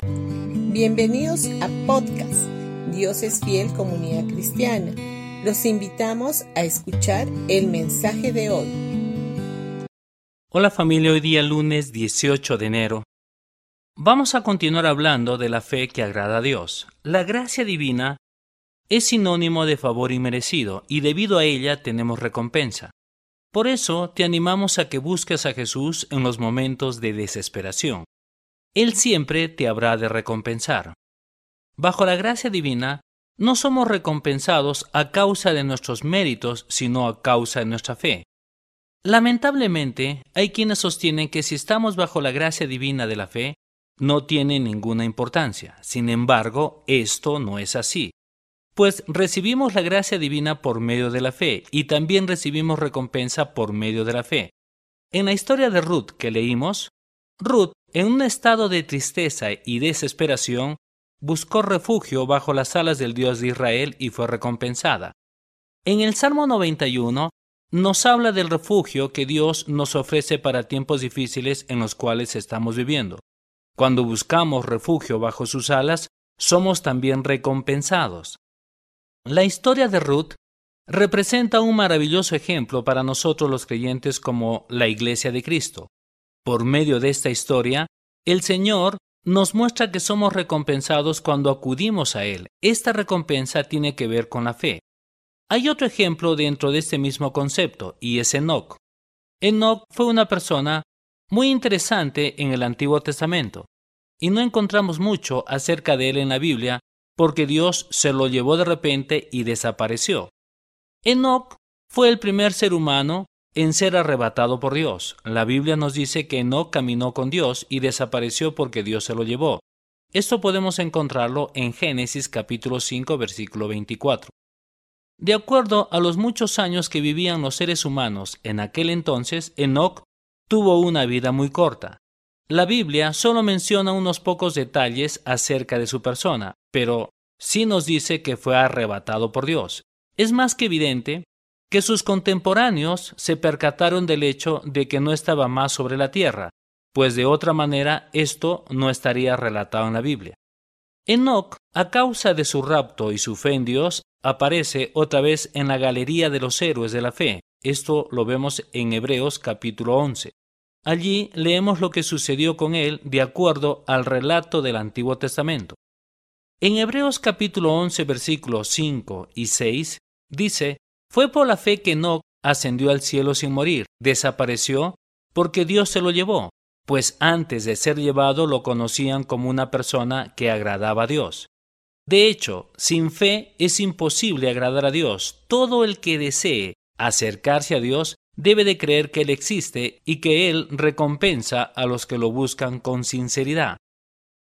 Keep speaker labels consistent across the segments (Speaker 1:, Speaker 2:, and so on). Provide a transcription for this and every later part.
Speaker 1: Bienvenidos a podcast Dios es fiel comunidad cristiana. Los invitamos a escuchar el mensaje de hoy.
Speaker 2: Hola familia, hoy día lunes 18 de enero. Vamos a continuar hablando de la fe que agrada a Dios. La gracia divina es sinónimo de favor inmerecido y debido a ella tenemos recompensa. Por eso te animamos a que busques a Jesús en los momentos de desesperación. Él siempre te habrá de recompensar. Bajo la gracia divina, no somos recompensados a causa de nuestros méritos, sino a causa de nuestra fe. Lamentablemente, hay quienes sostienen que si estamos bajo la gracia divina de la fe, no tiene ninguna importancia. Sin embargo, esto no es así pues recibimos la gracia divina por medio de la fe y también recibimos recompensa por medio de la fe. En la historia de Ruth que leímos, Ruth, en un estado de tristeza y desesperación, buscó refugio bajo las alas del Dios de Israel y fue recompensada. En el Salmo 91 nos habla del refugio que Dios nos ofrece para tiempos difíciles en los cuales estamos viviendo. Cuando buscamos refugio bajo sus alas, somos también recompensados. La historia de Ruth representa un maravilloso ejemplo para nosotros los creyentes como la Iglesia de Cristo. Por medio de esta historia, el Señor nos muestra que somos recompensados cuando acudimos a Él. Esta recompensa tiene que ver con la fe. Hay otro ejemplo dentro de este mismo concepto, y es Enoch. Enoch fue una persona muy interesante en el Antiguo Testamento, y no encontramos mucho acerca de él en la Biblia, porque Dios se lo llevó de repente y desapareció. Enoch fue el primer ser humano en ser arrebatado por Dios. La Biblia nos dice que Enoch caminó con Dios y desapareció porque Dios se lo llevó. Esto podemos encontrarlo en Génesis capítulo 5 versículo 24. De acuerdo a los muchos años que vivían los seres humanos en aquel entonces, Enoch tuvo una vida muy corta. La Biblia solo menciona unos pocos detalles acerca de su persona, pero sí nos dice que fue arrebatado por Dios. Es más que evidente que sus contemporáneos se percataron del hecho de que no estaba más sobre la tierra, pues de otra manera esto no estaría relatado en la Biblia. Enoch, a causa de su rapto y su fe en Dios, aparece otra vez en la galería de los héroes de la fe. Esto lo vemos en Hebreos capítulo 11. Allí leemos lo que sucedió con él de acuerdo al relato del Antiguo Testamento. En Hebreos capítulo 11 versículos 5 y 6 dice, fue por la fe que Enoch ascendió al cielo sin morir, desapareció porque Dios se lo llevó, pues antes de ser llevado lo conocían como una persona que agradaba a Dios. De hecho, sin fe es imposible agradar a Dios. Todo el que desee acercarse a Dios debe de creer que Él existe y que Él recompensa a los que lo buscan con sinceridad.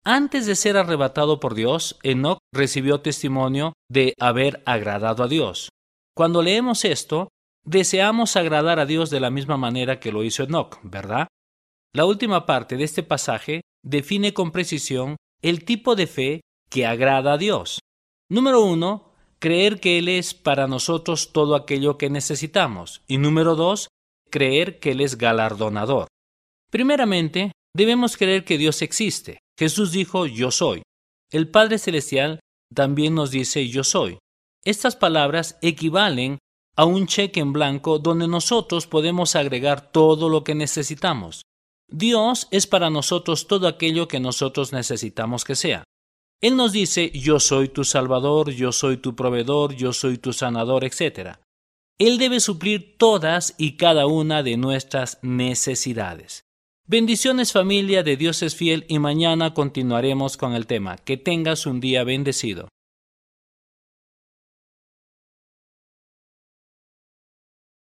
Speaker 2: Antes de ser arrebatado por Dios, Enoch recibió testimonio de haber agradado a Dios. Cuando leemos esto, deseamos agradar a Dios de la misma manera que lo hizo Enoch, ¿verdad? La última parte de este pasaje define con precisión el tipo de fe que agrada a Dios. Número uno, creer que Él es para nosotros todo aquello que necesitamos. Y número dos, creer que Él es galardonador. Primeramente, debemos creer que Dios existe. Jesús dijo, yo soy. El Padre Celestial también nos dice, yo soy. Estas palabras equivalen a un cheque en blanco donde nosotros podemos agregar todo lo que necesitamos. Dios es para nosotros todo aquello que nosotros necesitamos que sea. Él nos dice, yo soy tu Salvador, yo soy tu proveedor, yo soy tu sanador, etc. Él debe suplir todas y cada una de nuestras necesidades. Bendiciones familia de Dios es fiel y mañana continuaremos con el tema. Que tengas un día bendecido.